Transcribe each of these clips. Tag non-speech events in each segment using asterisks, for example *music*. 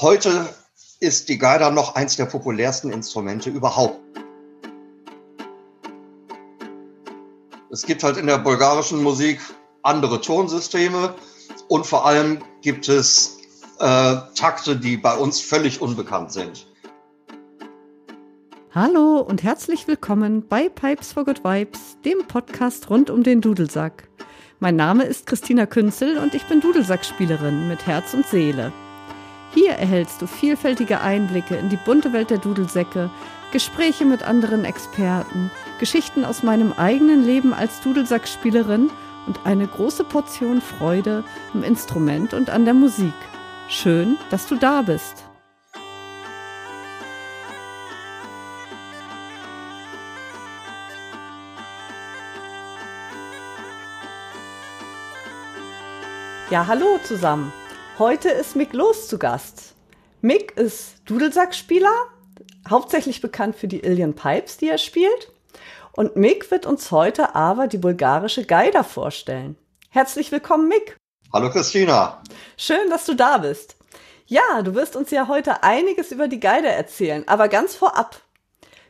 Heute ist die Gaida noch eins der populärsten Instrumente überhaupt. Es gibt halt in der bulgarischen Musik andere Tonsysteme und vor allem gibt es äh, Takte, die bei uns völlig unbekannt sind. Hallo und herzlich willkommen bei Pipes for Good Vibes, dem Podcast rund um den Dudelsack. Mein Name ist Christina Künzel und ich bin Dudelsackspielerin mit Herz und Seele. Hier erhältst du vielfältige Einblicke in die bunte Welt der Dudelsäcke, Gespräche mit anderen Experten, Geschichten aus meinem eigenen Leben als Dudelsackspielerin und eine große Portion Freude im Instrument und an der Musik. Schön, dass du da bist. Ja, hallo zusammen. Heute ist Mick Los zu Gast. Mick ist Dudelsackspieler, hauptsächlich bekannt für die Illian Pipes, die er spielt. Und Mick wird uns heute aber die bulgarische Gaida vorstellen. Herzlich willkommen, Mick. Hallo Christina. Schön, dass du da bist. Ja, du wirst uns ja heute einiges über die Gaida erzählen, aber ganz vorab.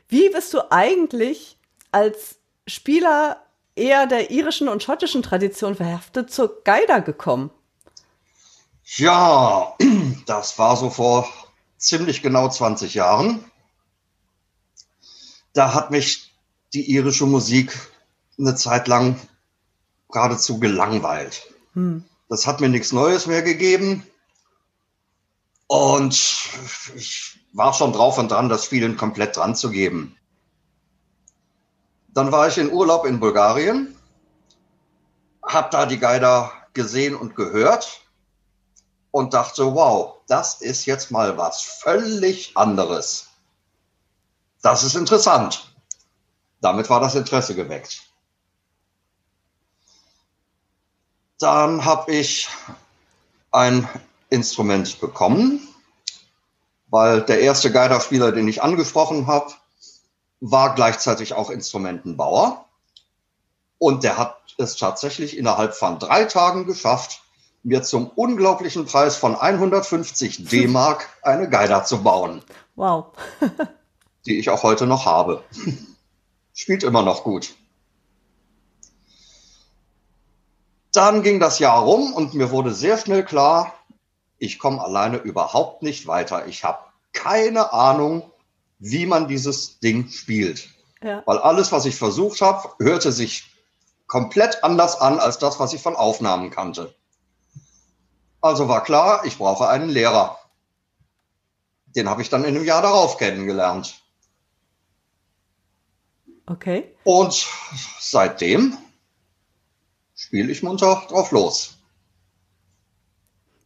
Wie bist du eigentlich als Spieler eher der irischen und schottischen Tradition verhaftet zur Gaida gekommen? Ja, *clears throat* das war so vor ziemlich genau 20 Jahren. Da hat mich die irische Musik eine Zeit lang geradezu gelangweilt. Hm. Das hat mir nichts Neues mehr gegeben. Und ich war schon drauf und dran, das Spielen komplett dran zu geben. Dann war ich in Urlaub in Bulgarien, habe da die Geider gesehen und gehört und dachte, wow, das ist jetzt mal was völlig anderes. Das ist interessant. Damit war das Interesse geweckt. Dann habe ich ein Instrument bekommen, weil der erste Geiderspieler, den ich angesprochen habe, war gleichzeitig auch Instrumentenbauer. Und der hat es tatsächlich innerhalb von drei Tagen geschafft, mir zum unglaublichen Preis von 150 D-Mark eine Geider zu bauen. Wow. *laughs* die ich auch heute noch habe. *laughs* Spielt immer noch gut. Dann ging das Jahr rum und mir wurde sehr schnell klar, ich komme alleine überhaupt nicht weiter. Ich habe keine Ahnung, wie man dieses Ding spielt. Ja. Weil alles, was ich versucht habe, hörte sich komplett anders an als das, was ich von Aufnahmen kannte. Also war klar, ich brauche einen Lehrer. Den habe ich dann in einem Jahr darauf kennengelernt. Okay. Und seitdem spiele ich munter drauf los.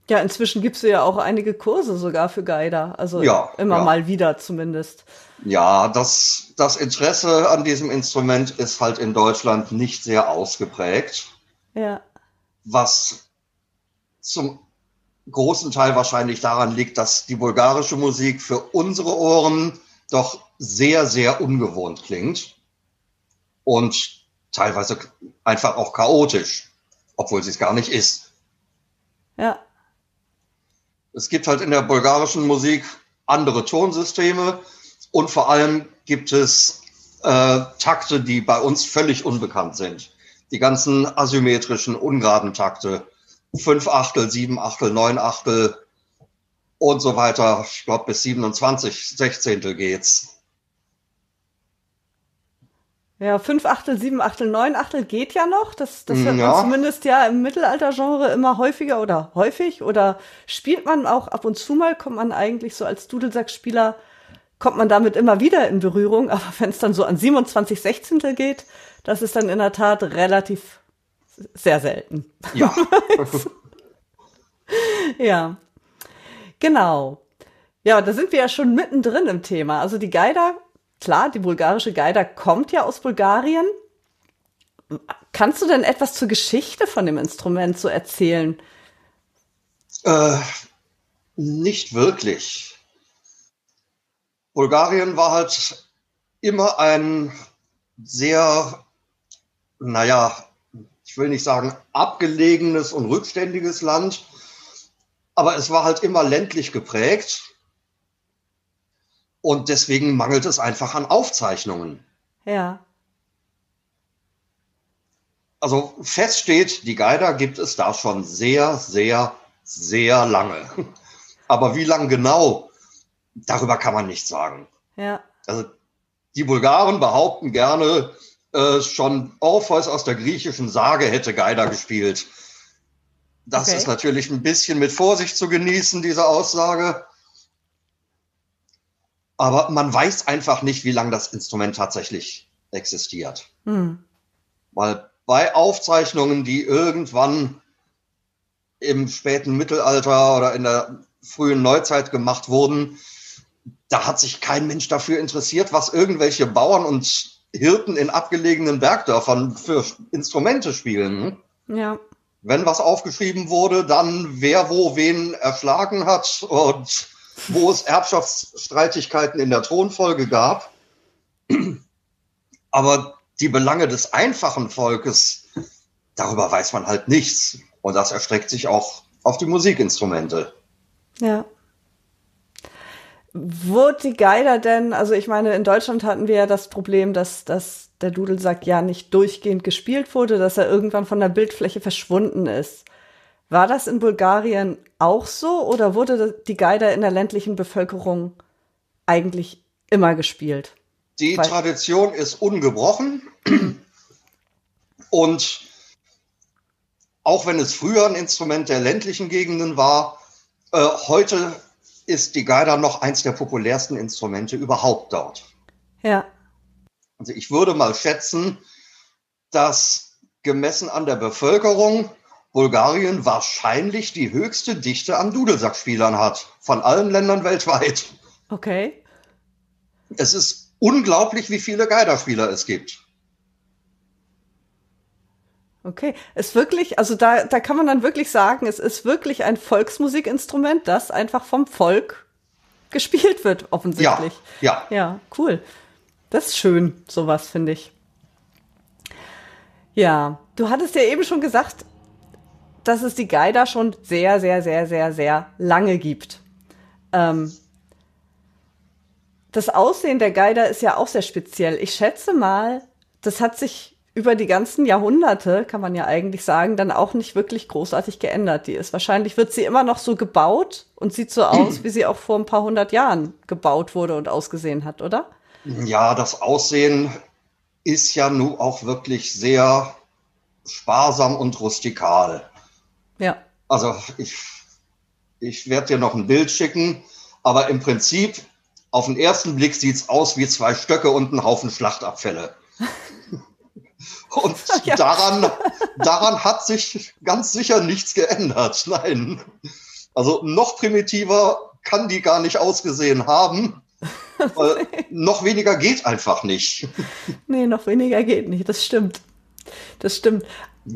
Ja, inzwischen gibst du ja auch einige Kurse sogar für Geider. Also ja, immer ja. mal wieder zumindest. Ja, das, das Interesse an diesem Instrument ist halt in Deutschland nicht sehr ausgeprägt. Ja. Was zum großen Teil wahrscheinlich daran liegt, dass die bulgarische Musik für unsere Ohren doch sehr, sehr ungewohnt klingt und teilweise einfach auch chaotisch, obwohl sie es gar nicht ist. Ja. Es gibt halt in der bulgarischen Musik andere Tonsysteme und vor allem gibt es äh, Takte, die bei uns völlig unbekannt sind. Die ganzen asymmetrischen, ungeraden Takte, fünf Achtel, sieben Achtel, neun Achtel und so weiter. Ich glaube, bis 27 Sechzehntel geht's. Ja, fünf Achtel, sieben Achtel, neun Achtel geht ja noch. Das, das hört ja. man zumindest ja im Mittelaltergenre immer häufiger oder häufig. Oder spielt man auch ab und zu mal, kommt man eigentlich so als Dudelsackspieler, kommt man damit immer wieder in Berührung. Aber wenn es dann so an 27 Sechzehntel geht, das ist dann in der Tat relativ sehr selten. Ja. *laughs* ja. Genau. Ja, da sind wir ja schon mittendrin im Thema. Also die Geider, klar, die bulgarische Geider kommt ja aus Bulgarien. Kannst du denn etwas zur Geschichte von dem Instrument so erzählen? Äh, nicht wirklich. Bulgarien war halt immer ein sehr, naja, ich will nicht sagen abgelegenes und rückständiges Land, Aber es war halt immer ländlich geprägt. Und deswegen mangelt es einfach an Aufzeichnungen. Ja. Also fest steht, die Geider gibt es da schon sehr, sehr, sehr lange. *laughs* Aber wie lang genau, darüber kann man nicht sagen. Ja. Also die Bulgaren behaupten gerne, äh, schon Orpheus aus der griechischen Sage hätte Geider gespielt. Das Okay. ist natürlich ein bisschen mit Vorsicht zu genießen, diese Aussage. Aber man weiß einfach nicht, wie lange das Instrument tatsächlich existiert. Hm. Weil bei Aufzeichnungen, die irgendwann im späten Mittelalter oder in der frühen Neuzeit gemacht wurden, da hat sich kein Mensch dafür interessiert, was irgendwelche Bauern und Hirten in abgelegenen Bergdörfern für Instrumente spielen. Ja. Wenn was aufgeschrieben wurde, dann wer wo wen erschlagen hat und wo es Erbschaftsstreitigkeiten in der Thronfolge gab. Aber die Belange des einfachen Volkes, darüber weiß man halt nichts. Und das erstreckt sich auch auf die Musikinstrumente. Ja. Wurde die Geider denn, also ich meine, in Deutschland hatten wir ja das Problem, dass, dass der Dudelsack ja nicht durchgehend gespielt wurde, dass er irgendwann von der Bildfläche verschwunden ist. War das in Bulgarien auch so oder wurde die Geider in der ländlichen Bevölkerung eigentlich immer gespielt? Die Weil- Tradition ist ungebrochen. Und auch wenn es früher ein Instrument der ländlichen Gegenden war, äh, heute ist die Geider noch eins der populärsten Instrumente überhaupt dort. Ja, Also ich würde mal schätzen, dass gemessen an der Bevölkerung Bulgarien wahrscheinlich die höchste Dichte an Dudelsackspielern hat von allen Ländern weltweit. okay. Es ist unglaublich, wie viele Geiderspieler es gibt. Okay, ist wirklich, also da, da kann man dann wirklich sagen, es ist wirklich ein Volksmusikinstrument, das einfach vom Volk gespielt wird, Ja, offensichtlich. ja. Ja, cool. Das ist schön, sowas, finde ich. Ja, du hattest ja eben schon gesagt, dass es die Geider schon sehr, sehr, sehr, sehr, sehr lange gibt. Ähm, das Aussehen der Geider ist ja auch sehr speziell. Ich schätze mal, das hat sich über die ganzen Jahrhunderte, kann man ja eigentlich sagen, dann auch nicht wirklich großartig geändert. Die ist wahrscheinlich, wird sie immer noch so gebaut und sieht so aus, *clears throat* wie sie auch vor ein paar hundert Jahren gebaut wurde und ausgesehen hat, oder? Ja, das Aussehen ist ja nun auch wirklich sehr sparsam und rustikal. Ja. Also ich, ich werde dir noch ein Bild schicken, aber im Prinzip auf den ersten Blick sieht's aus wie zwei Stöcke und ein Haufen Schlachtabfälle. *laughs* *laughs* Und *laughs* Ja. daran, daran hat sich ganz sicher nichts geändert. *laughs* Nein. Also noch primitiver kann die gar nicht ausgesehen haben. Weil noch weniger geht einfach nicht. Nee, noch weniger geht nicht. Das stimmt. Das stimmt.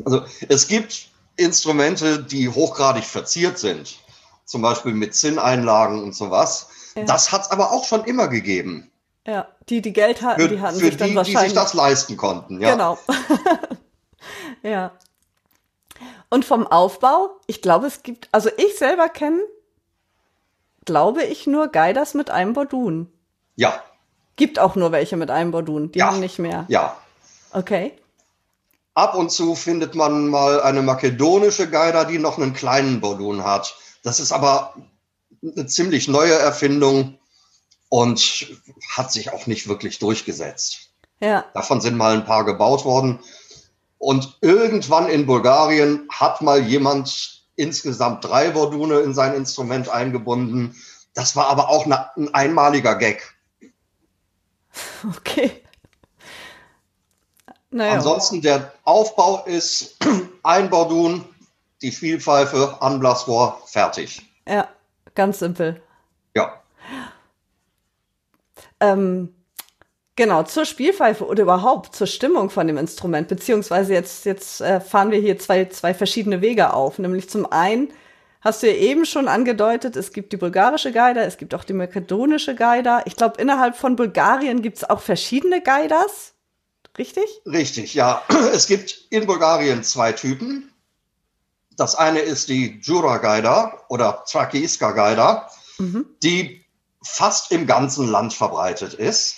Also es gibt Instrumente, die hochgradig verziert sind. Zum Beispiel mit Zinneinlagen und sowas. Ja. Das hat es aber auch schon immer gegeben. Ja, die, die Geld hatten, Für, die hatten für sich dann die, die wahrscheinlich. sich das leisten konnten. Ja. Genau. *laughs* ja. Und vom Aufbau, ich glaube, es gibt, also ich selber kenne, glaube ich, nur Geiders mit einem Bordun. Ja, Gibt auch nur welche mit einem Bordun. Die Ja. haben nicht mehr. ja. Okay. Ab und zu findet man mal eine makedonische Geider, die noch einen kleinen Bordun hat. Das ist aber eine ziemlich neue Erfindung und hat sich auch nicht wirklich durchgesetzt. Ja. Davon sind mal ein paar gebaut worden. Und irgendwann in Bulgarien hat mal jemand insgesamt drei Bordune in sein Instrument eingebunden. Das war aber auch ein einmaliger Gag. Okay. Naja. Ansonsten der Aufbau ist *clears throat* ein Bordun, die Spielpfeife, Anblasrohr, fertig. Ja, ganz simpel. Ja. Ähm, genau, zur Spielpfeife oder überhaupt zur Stimmung von dem Instrument, beziehungsweise jetzt, jetzt äh, fahren wir hier zwei, zwei verschiedene Wege auf. Nämlich zum einen hast du ja eben schon angedeutet, es gibt die bulgarische Geider, es gibt auch die makedonische Geider. Ich glaube, innerhalb von Bulgarien gibt es auch verschiedene Geiders. Richtig? Richtig, ja. *clears throat* Es gibt in Bulgarien zwei Typen. Das eine ist die Jura Gaida oder Trakiiska Gaida, mhm. die fast im ganzen Land verbreitet ist.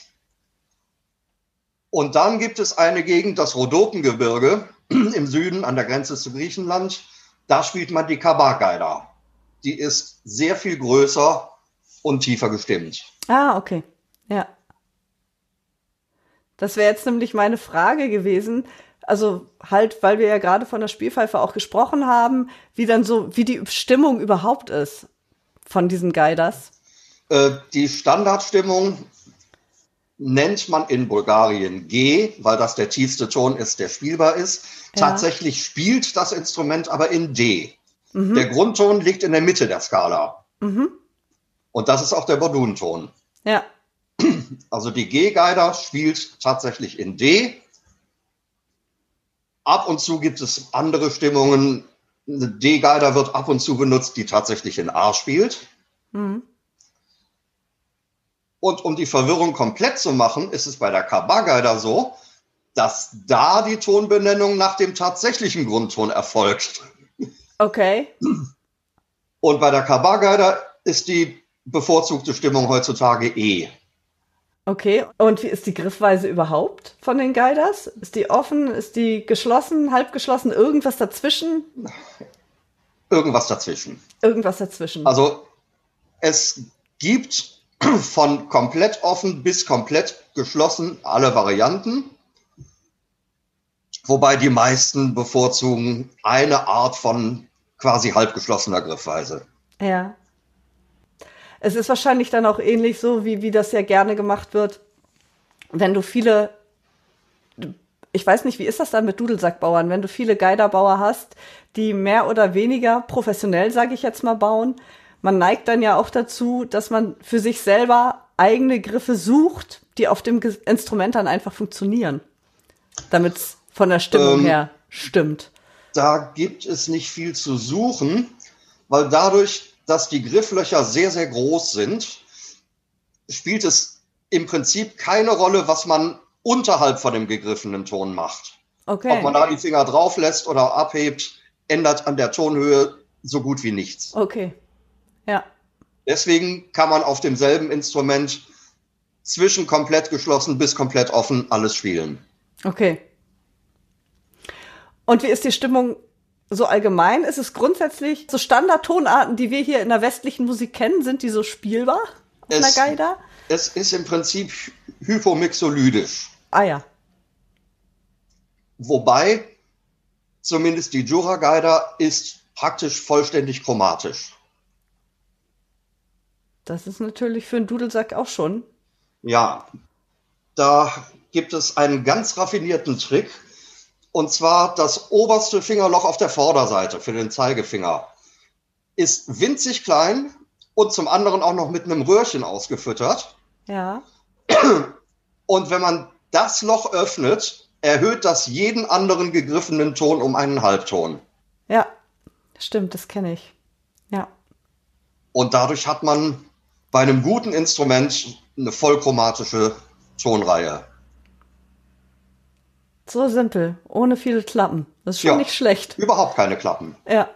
Und dann gibt es eine Gegend, das Rhodopengebirge *clears throat* im Süden an der Grenze zu Griechenland. Da spielt man die Kabak-Gaida. Die ist sehr viel größer und tiefer gestimmt. Ah, okay. Ja. Das wäre jetzt nämlich meine Frage gewesen. Also halt, weil wir ja gerade von der Spielpfeife auch gesprochen haben, wie dann so, wie die Stimmung überhaupt ist von diesen Guiders. Äh, die Standardstimmung nennt man in Bulgarien G, weil das der tiefste Ton ist, der spielbar ist. Ja. Tatsächlich spielt das Instrument aber in D. Mhm. Der Grundton liegt in der Mitte der Skala. Mhm. Und das ist auch der Bordunton. Ja. Also die G-Geider spielt tatsächlich in D. Ab und zu gibt es andere Stimmungen. D-Geider wird ab und zu benutzt, die tatsächlich in A spielt. Mhm. Und um die Verwirrung komplett zu machen, ist es bei der Kabagaider so, dass da die Tonbenennung nach dem tatsächlichen Grundton erfolgt. Okay. Und bei der Kabagaider ist die bevorzugte Stimmung heutzutage E. Okay, und wie ist die Griffweise überhaupt von den Guiders? Ist die offen? Ist die geschlossen, halb geschlossen? Irgendwas dazwischen? Irgendwas dazwischen. Irgendwas dazwischen. Also es gibt von komplett offen bis komplett geschlossen alle Varianten. Wobei die meisten bevorzugen eine Art von quasi halbgeschlossener Griffweise. Ja. Es ist wahrscheinlich dann auch ähnlich so, wie, wie das ja gerne gemacht wird, wenn du viele, ich weiß nicht, wie ist das dann mit Dudelsackbauern, wenn du viele Geiderbauer hast, die mehr oder weniger professionell, sage ich jetzt mal, bauen, man neigt dann ja auch dazu, dass man für sich selber eigene Griffe sucht, die auf dem Instrument dann einfach funktionieren, damit es von der Stimmung ähm, her stimmt. Da gibt es nicht viel zu suchen, weil dadurch, dass die Grifflöcher sehr, sehr groß sind, spielt es im Prinzip keine Rolle, was man unterhalb von dem gegriffenen Ton macht. Okay. Ob man da die Finger drauf lässt oder abhebt, ändert an der Tonhöhe so gut wie nichts. Okay. Ja. Deswegen kann man auf demselben Instrument zwischen komplett geschlossen bis komplett offen alles spielen. Okay. Und wie ist die Stimmung so allgemein? Ist es grundsätzlich so Standardtonarten, die wir hier in der westlichen Musik kennen, sind die so spielbar auf es, einer Geida? Es ist im Prinzip hypomixolydisch. Ah ja. Wobei zumindest die Jura Geida ist praktisch vollständig chromatisch. Das ist natürlich für einen Dudelsack auch schon. Ja, da gibt es einen ganz raffinierten Trick. Und zwar das oberste Fingerloch auf der Vorderseite für den Zeigefinger ist winzig klein und zum anderen auch noch mit einem Röhrchen ausgefüttert. Ja. Und wenn man das Loch öffnet, erhöht das jeden anderen gegriffenen Ton um einen Halbton. Ja, stimmt, das kenne ich. Ja. Und dadurch hat man bei einem guten Instrument eine vollchromatische Tonreihe. So simpel, ohne viele Klappen. Das ist schon ja, nicht schlecht. Überhaupt keine Klappen. Ja.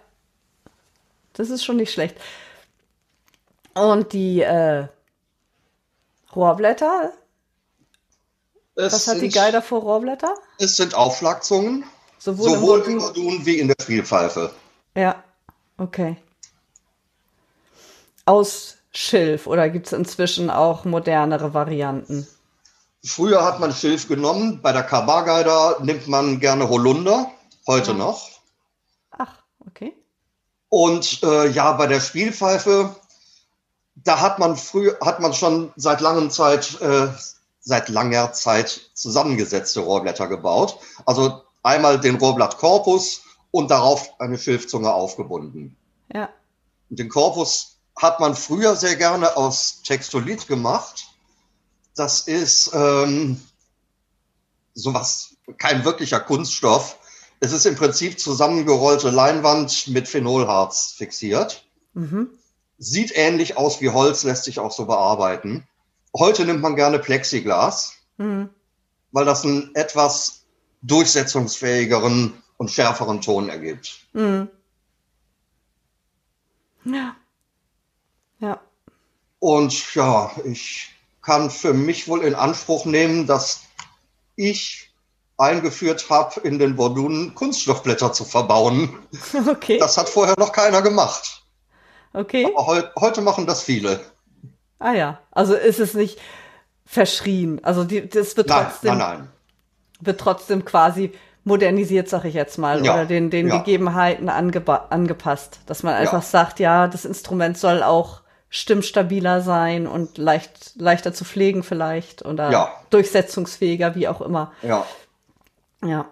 Das ist schon nicht schlecht. Und die äh, Rohrblätter? Es Was hat die Geider vor Rohrblätter? Es sind Aufschlagzungen. Sowohl, sowohl im Modul wie in der Spielpfeife. Ja, okay. Aus Schilf oder gibt es inzwischen auch modernere Varianten? Früher hat man Schilf genommen, bei der Kabageider nimmt man gerne Holunder, heute ja. noch. Ach, okay. Und äh, ja, bei der Spielpfeife, da hat man früher, hat man schon seit langer Zeit, äh, seit langer Zeit zusammengesetzte Rohrblätter gebaut. Also einmal den Rohrblattkorpus und darauf eine Schilfzunge aufgebunden. Ja. Und den Korpus hat man früher sehr gerne aus Textolit gemacht. Das ist ähm, sowas, kein wirklicher Kunststoff. Es ist im Prinzip zusammengerollte Leinwand mit Phenolharz fixiert. Mhm. Sieht ähnlich aus wie Holz, lässt sich auch so bearbeiten. Heute nimmt man gerne Plexiglas, mhm. weil das einen etwas durchsetzungsfähigeren und schärferen Ton ergibt. Mhm. Ja. Ja. Und ja, ich kann für mich wohl in Anspruch nehmen, dass ich eingeführt habe, in den Bordunen Kunststoffblätter zu verbauen. *laughs* Okay. Das hat vorher noch keiner gemacht. Okay. Aber heu heute machen das viele. Ah ja. Also ist es nicht verschrien. Also die, das wird Nein, trotzdem, nein, nein. wird trotzdem quasi modernisiert, sag ich jetzt mal, Ja, oder den, den ja. Gegebenheiten angepasst. Dass man einfach Ja. sagt, ja, das Instrument soll auch stimmstabiler sein und leicht, leichter zu pflegen vielleicht oder Ja. durchsetzungsfähiger, wie auch immer. Ja. Ja.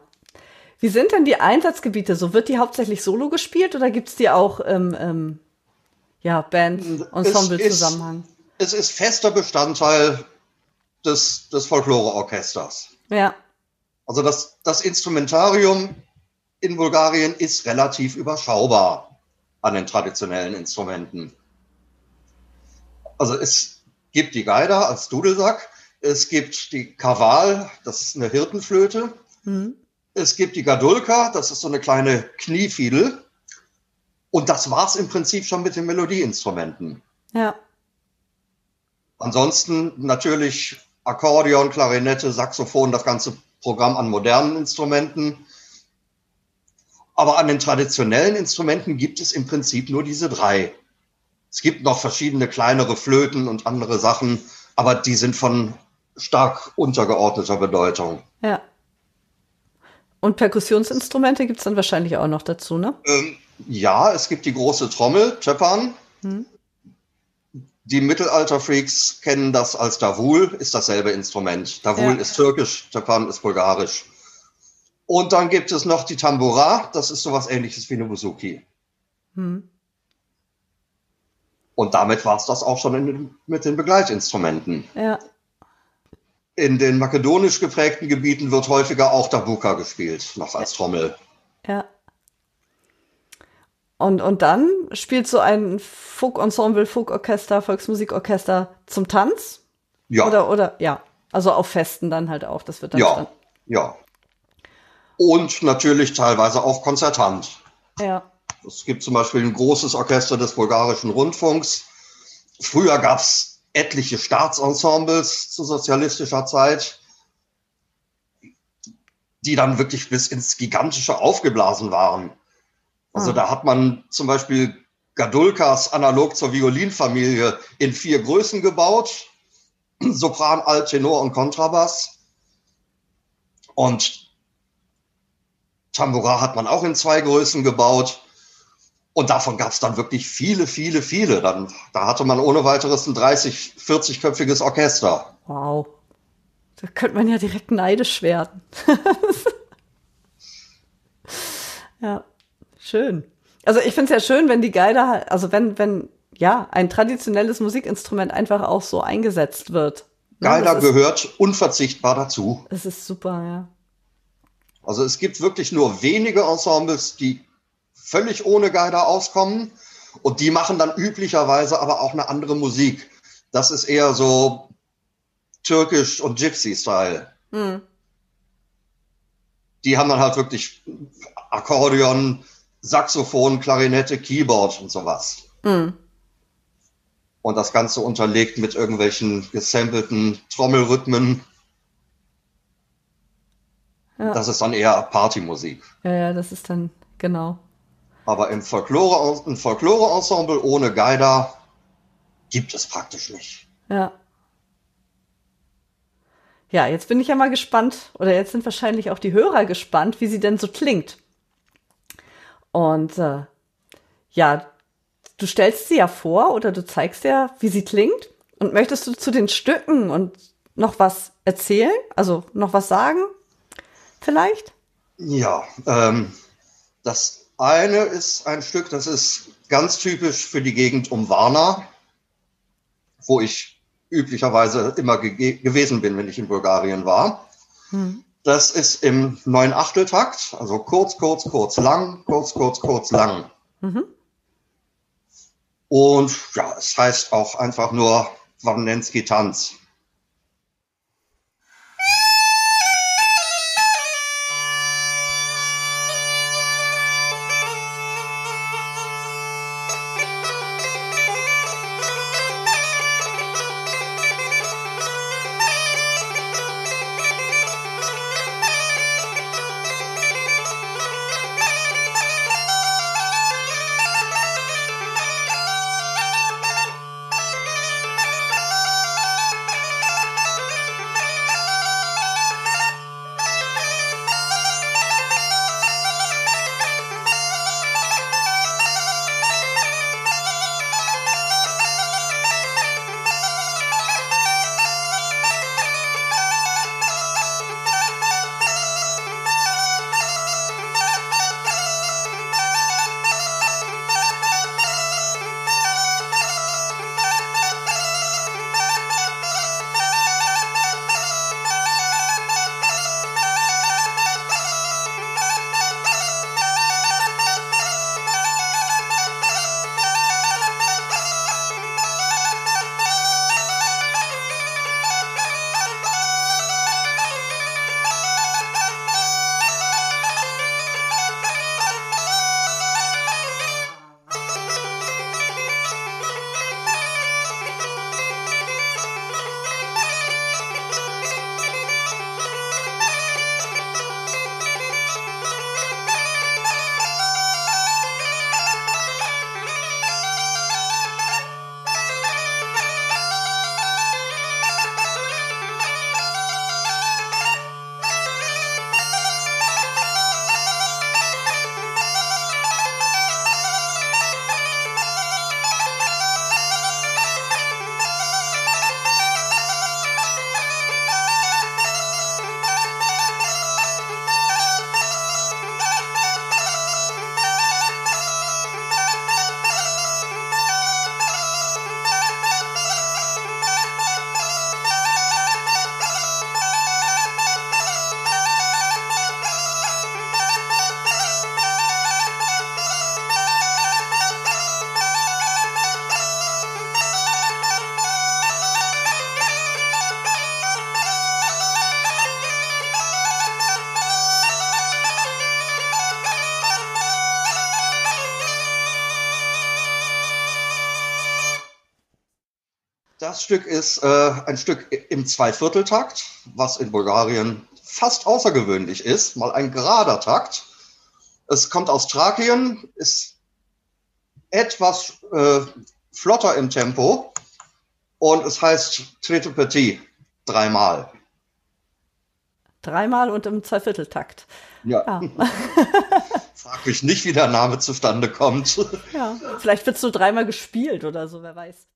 Wie sind denn die Einsatzgebiete? So wird die hauptsächlich solo gespielt oder gibt's die auch im ähm, ja, Band-Ensemble-Zusammenhang? Es ist fester Bestandteil des, des Folkloreorchesters. Ja, Also das, das Instrumentarium in Bulgarien ist relativ überschaubar an den traditionellen Instrumenten. Also es gibt die Geider als Dudelsack, es gibt die Kaval, das ist eine Hirtenflöte, es gibt die Gadulka, das ist so eine kleine Kniefiedel. Und das war's im Prinzip schon mit den Melodieinstrumenten. ja, Ansonsten natürlich Akkordeon, Klarinette, Saxophon, das ganze Programm an modernen Instrumenten. Aber an den traditionellen Instrumenten gibt es im Prinzip nur diese drei. Es gibt noch verschiedene kleinere Flöten und andere Sachen, aber die sind von stark untergeordneter Bedeutung. ja. Und Perkussionsinstrumente gibt's dann wahrscheinlich auch noch dazu, ne? Ähm, ja, es gibt die große Trommel, Tepan. Die Mittelalterfreaks kennen das als Davul, ist dasselbe Instrument. Davul Ja. ist türkisch, Tepan ist bulgarisch. Und dann gibt es noch die Tambura, das ist sowas ähnliches wie eine Buzuki. Hm. Und damit war es das auch schon in, mit den Begleitinstrumenten. Ja, In den makedonisch geprägten Gebieten wird häufiger auch Dabuka gespielt, noch als Trommel. ja. Und, und dann spielt so ein Folk-Ensemble, Folk-Orchester, Volksmusikorchester zum Tanz? Ja. Oder, oder, ja. Also auf Festen dann halt auch. Das wird dann. Ja, ja. Und natürlich teilweise auch konzertant. Ja. Es gibt zum Beispiel ein großes Orchester des bulgarischen Rundfunks. Früher gab es etliche Staatsensembles zu sozialistischer Zeit, die dann wirklich bis ins Gigantische aufgeblasen waren. Also Ah. da hat man zum Beispiel Gadulkas analog zur Violinfamilie in vier Größen gebaut. Sopran, Alt, Tenor und Kontrabass. Und Tambura hat man auch in zwei Größen gebaut. Und davon gab es dann wirklich viele, viele, viele. Dann, da hatte man ohne weiteres ein 30, 40-köpfiges Orchester. Wow. Da könnte man ja direkt neidisch werden. *laughs* ja, schön. Also ich finde es ja schön, wenn die Geider, halt- also wenn, wenn, ja, ein traditionelles Musikinstrument einfach auch so eingesetzt wird. Ne, Geiler das ist- gehört unverzichtbar dazu. Das ist super, ja. Also es gibt wirklich nur wenige Ensembles, die völlig ohne Geider auskommen. Und die machen dann üblicherweise aber auch eine andere Musik. Das ist eher so türkisch und Gypsy-Style. Hm. Die haben dann halt wirklich Akkordeon, Saxophon, Klarinette, Keyboard und sowas. Hm. Und das Ganze unterlegt mit irgendwelchen gesampelten Trommelrhythmen. Ja. Das ist dann eher Partymusik. ja, ja, das ist dann, genau. Aber im Folklore, ein Folklore-Ensemble ohne Geider gibt es praktisch nicht. Ja. Ja, jetzt bin ich ja mal gespannt, oder jetzt sind wahrscheinlich auch die Hörer gespannt, wie sie denn so klingt. Und äh, ja, du stellst sie ja vor oder du zeigst ja, wie sie klingt. Und möchtest du zu den Stücken und noch was erzählen? Also noch was sagen? Vielleicht? Ja, ähm, das eine ist ein Stück, das ist ganz typisch für die Gegend um Varna, wo ich üblicherweise immer ge gewesen bin, wenn ich in Bulgarien war. Das ist im neun Achteltakt, also kurz, kurz, kurz, lang, kurz, kurz, kurz, lang. Mhm. Und ja, es heißt auch einfach nur Warnenski Das Stück ist äh, ein Stück im Zweivierteltakt, was in Bulgarien fast außergewöhnlich ist, mal ein gerader Takt. Es kommt aus Thrakien, ist etwas äh, flotter im Tempo und es heißt Trete Petit dreimal. Dreimal und im Zweivierteltakt. Ja. ja. *laughs* Frag mich nicht, wie der Name zustande kommt. Ja, vielleicht wird es so dreimal gespielt oder so, wer weiß.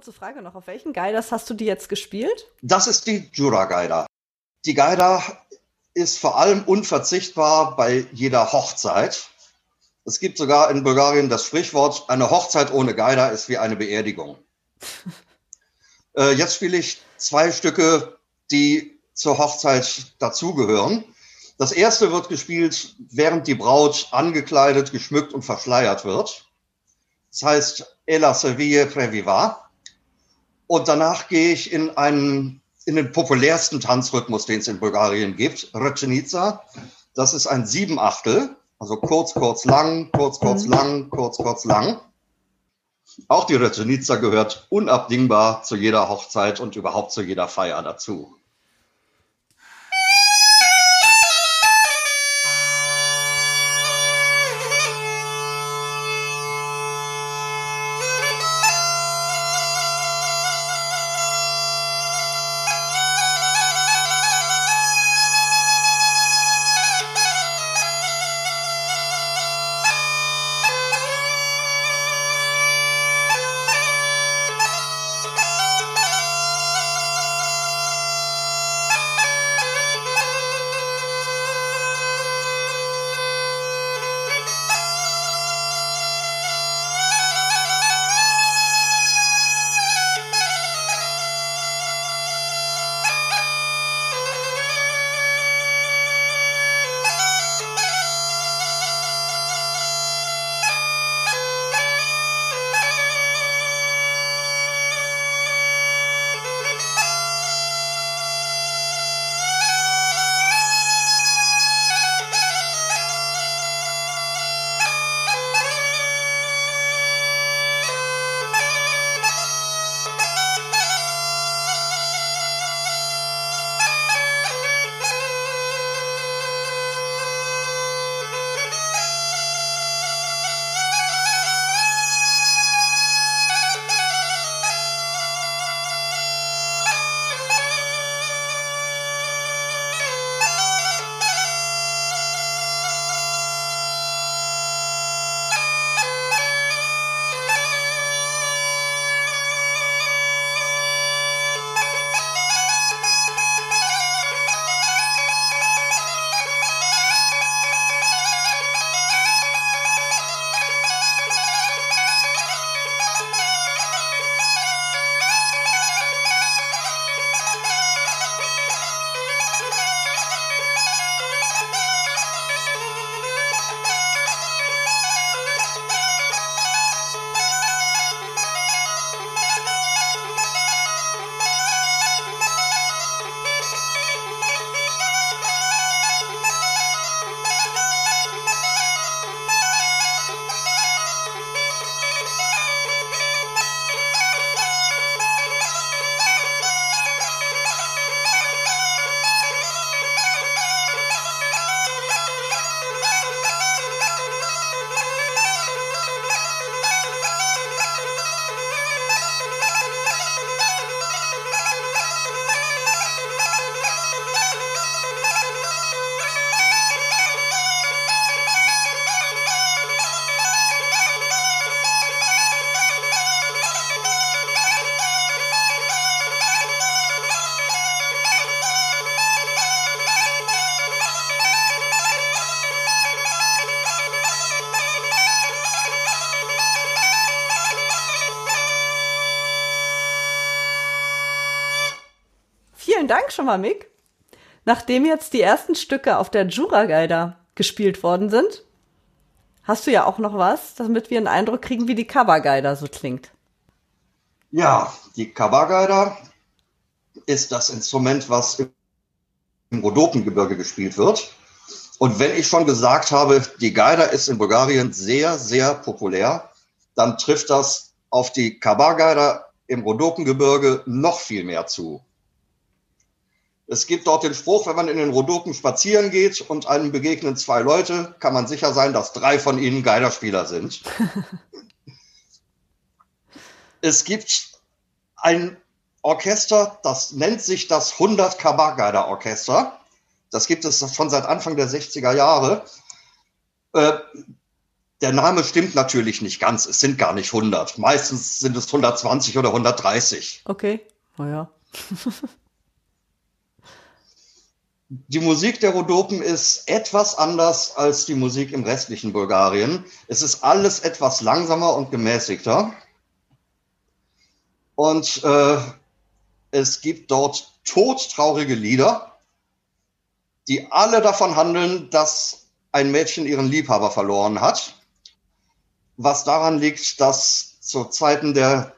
Kurze Frage noch. Auf welchen Guiders hast du die jetzt gespielt? Das ist die Jura Guider. Die Guider ist vor allem unverzichtbar bei jeder Hochzeit. Es gibt sogar in Bulgarien das Sprichwort, eine Hochzeit ohne Guider ist wie eine Beerdigung. *laughs* äh, jetzt spiele ich zwei Stücke, die zur Hochzeit dazugehören. Das erste wird gespielt, während die Braut angekleidet, geschmückt und verschleiert wird. Das heißt Ella Seville Previva. Und danach gehe ich in einen, in den populärsten Tanzrhythmus, den es in Bulgarien gibt, Recenica. Das ist ein Siebenachtel, also kurz, kurz, lang, kurz, kurz, mhm. lang, kurz, kurz, lang. Auch die Recenica gehört unabdingbar zu jeder Hochzeit und überhaupt zu jeder Feier dazu. Schon mal, Mick. Nachdem jetzt die ersten Stücke auf der Jura Geider gespielt worden sind, hast du ja auch noch was, damit wir einen Eindruck kriegen, wie die Kabageider so klingt. Ja, die Kabageider ist das Instrument, was im Rhodopengebirge gespielt wird. Und wenn ich schon gesagt habe, die Geider ist in Bulgarien sehr, sehr populär, dann trifft das auf die Kabageider im Rhodopengebirge noch viel mehr zu. Es gibt dort den Spruch, wenn man in den Rhodopen spazieren geht und einem begegnen zwei Leute, kann man sicher sein, dass drei von ihnen Geiderspieler sind. *laughs* es gibt ein Orchester, das nennt sich das 100 Kabageider Orchester. Das gibt es schon seit Anfang der 60er Jahre. Äh, der Name stimmt natürlich nicht ganz. Es sind gar nicht 100. Meistens sind es 120 oder 130. Okay, naja. *laughs* Die Musik der Rhodopen ist etwas anders als die Musik im restlichen Bulgarien. Es ist alles etwas langsamer und gemäßigter. Und äh, es gibt dort todtraurige Lieder, die alle davon handeln, dass ein Mädchen ihren Liebhaber verloren hat. Was daran liegt, dass zu Zeiten der,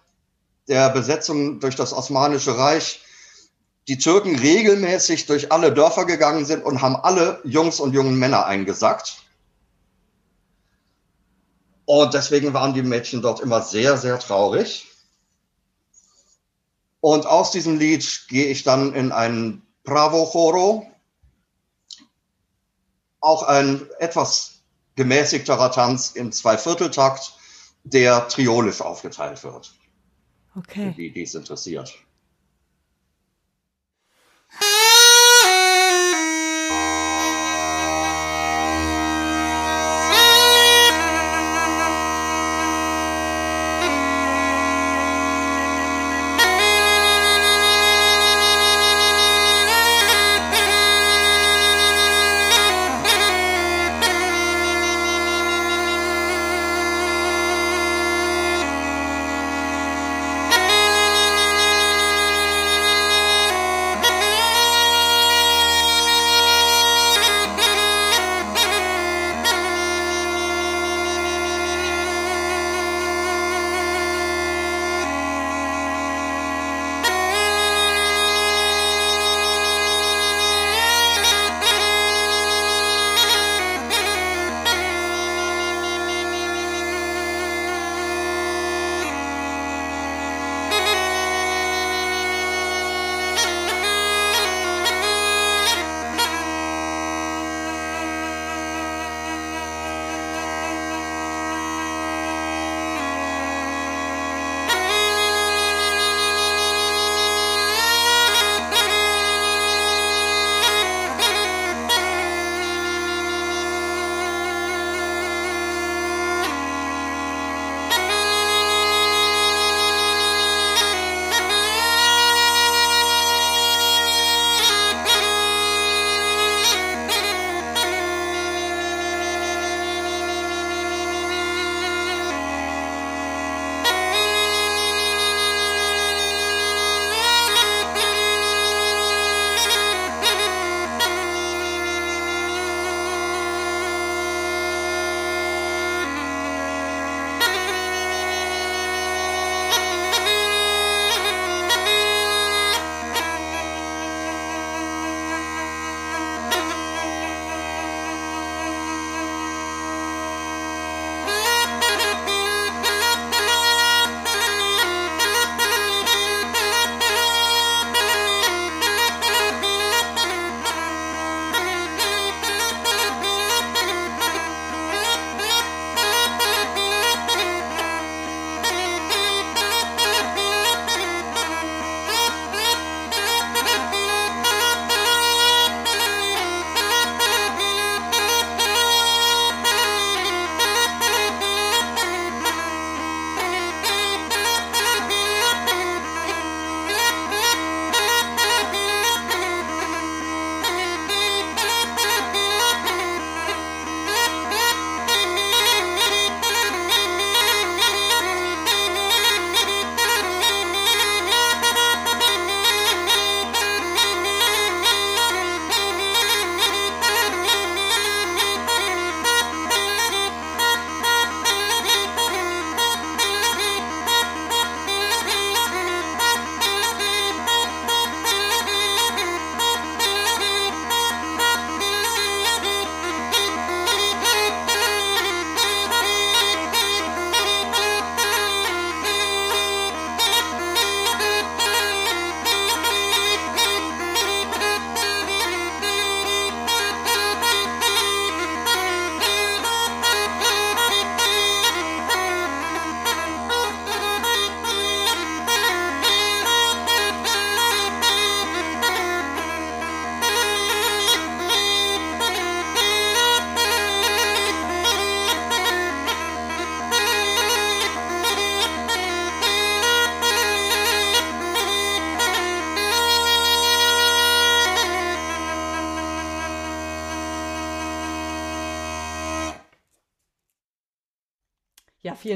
der Besetzung durch das Osmanische Reich die Türken regelmäßig durch alle Dörfer gegangen sind und haben alle Jungs und jungen Männer eingesackt. Und deswegen waren die Mädchen dort immer sehr, sehr traurig. Und aus diesem Lied gehe ich dann in einen Bravo Choro, auch ein etwas gemäßigterer Tanz im Zweivierteltakt, der triolisch aufgeteilt wird. Okay. Die, die es interessiert.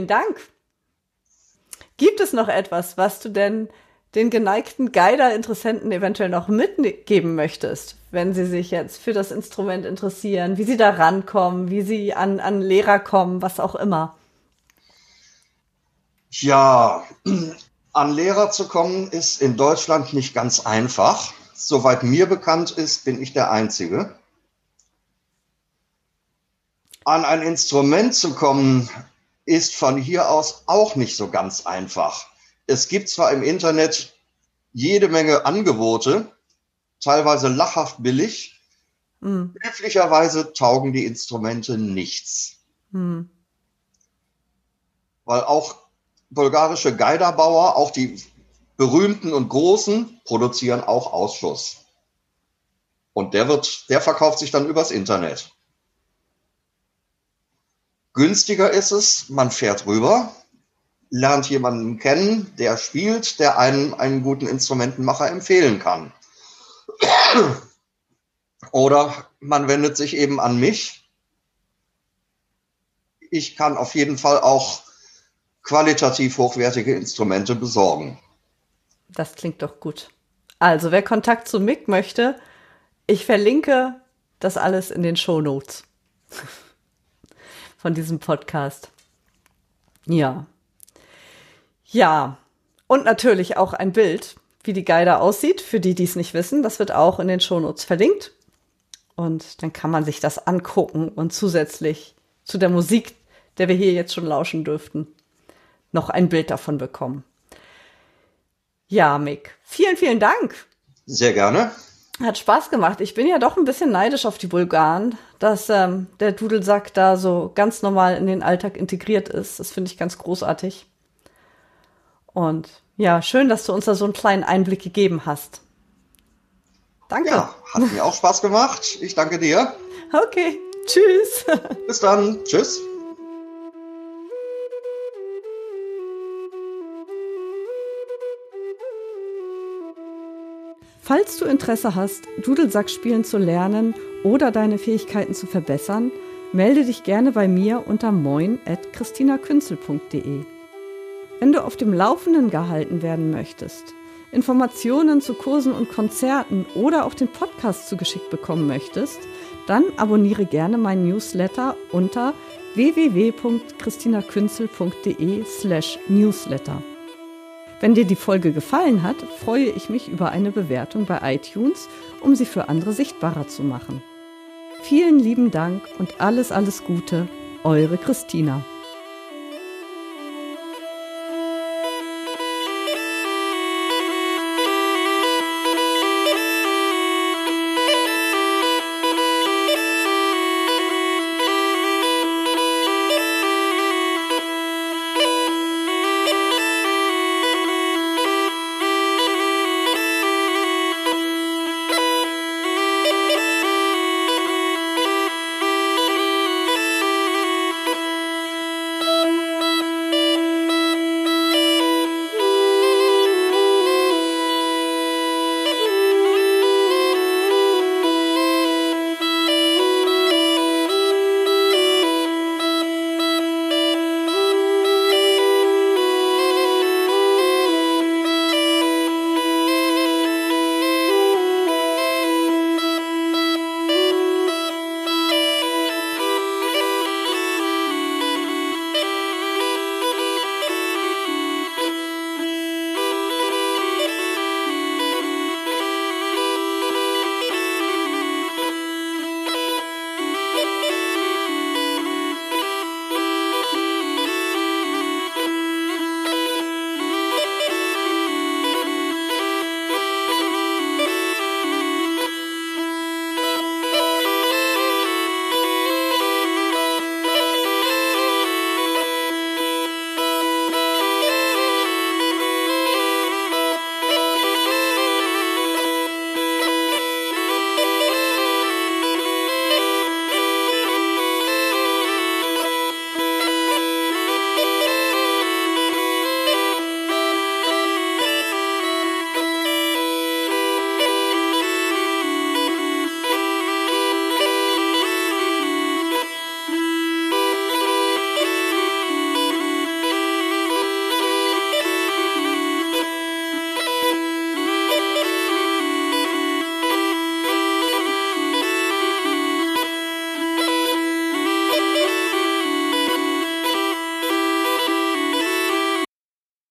Vielen Dank. Gibt es noch etwas, was du denn den geneigten Geider-Interessenten eventuell noch mitgeben möchtest, wenn sie sich jetzt für das Instrument interessieren, wie sie da rankommen, wie sie an, an Lehrer kommen, was auch immer? Ja, *clears throat* an Lehrer zu kommen ist in Deutschland nicht ganz einfach. Soweit mir bekannt ist, bin ich der Einzige. An ein Instrument zu kommen, ist von hier aus auch nicht so ganz einfach. Es gibt zwar im Internet jede Menge Angebote, teilweise lachhaft billig. Mhm. Üblicherweise taugen die Instrumente nichts. Mhm. Weil auch bulgarische Geiderbauer, auch die berühmten und großen, produzieren auch Ausschuss. Und der wird, der verkauft sich dann übers Internet. Günstiger ist es, man fährt rüber, lernt jemanden kennen, der spielt, der einem einen guten Instrumentenmacher empfehlen kann. Oder man wendet sich eben an mich. Ich kann auf jeden Fall auch qualitativ hochwertige Instrumente besorgen. Das klingt doch gut. Also, wer Kontakt zu Mick möchte, ich verlinke das alles in den Show Notes von diesem Podcast. Ja. Ja. Und natürlich auch ein Bild, wie die Guide aussieht, für die, die es nicht wissen. Das wird auch in den Show Notes verlinkt. Und dann kann man sich das angucken und zusätzlich zu der Musik, der wir hier jetzt schon lauschen dürften, noch ein Bild davon bekommen. Ja, Mick, vielen, vielen Dank. Sehr gerne. Hat Spaß gemacht. Ich bin ja doch ein bisschen neidisch auf die Bulgaren, dass ähm, der Dudelsack da so ganz normal in den Alltag integriert ist. Das finde ich ganz großartig. Und ja, schön, dass du uns da so einen kleinen Einblick gegeben hast. Danke. Ja, hat mir auch Spaß gemacht. Ich danke dir. Okay, tschüss. Bis dann. Tschüss. Falls du Interesse hast, Dudelsack spielen zu lernen oder deine Fähigkeiten zu verbessern, melde dich gerne bei mir unter moin.christinakünzel.de. Wenn du auf dem Laufenden gehalten werden möchtest, Informationen zu Kursen und Konzerten oder auch den Podcast zugeschickt bekommen möchtest, dann abonniere gerne meinen Newsletter unter www.christinakünzel.de slash newsletter. Wenn dir die Folge gefallen hat, freue ich mich über eine Bewertung bei iTunes, um sie für andere sichtbarer zu machen. Vielen lieben Dank und alles, alles Gute, eure Christina.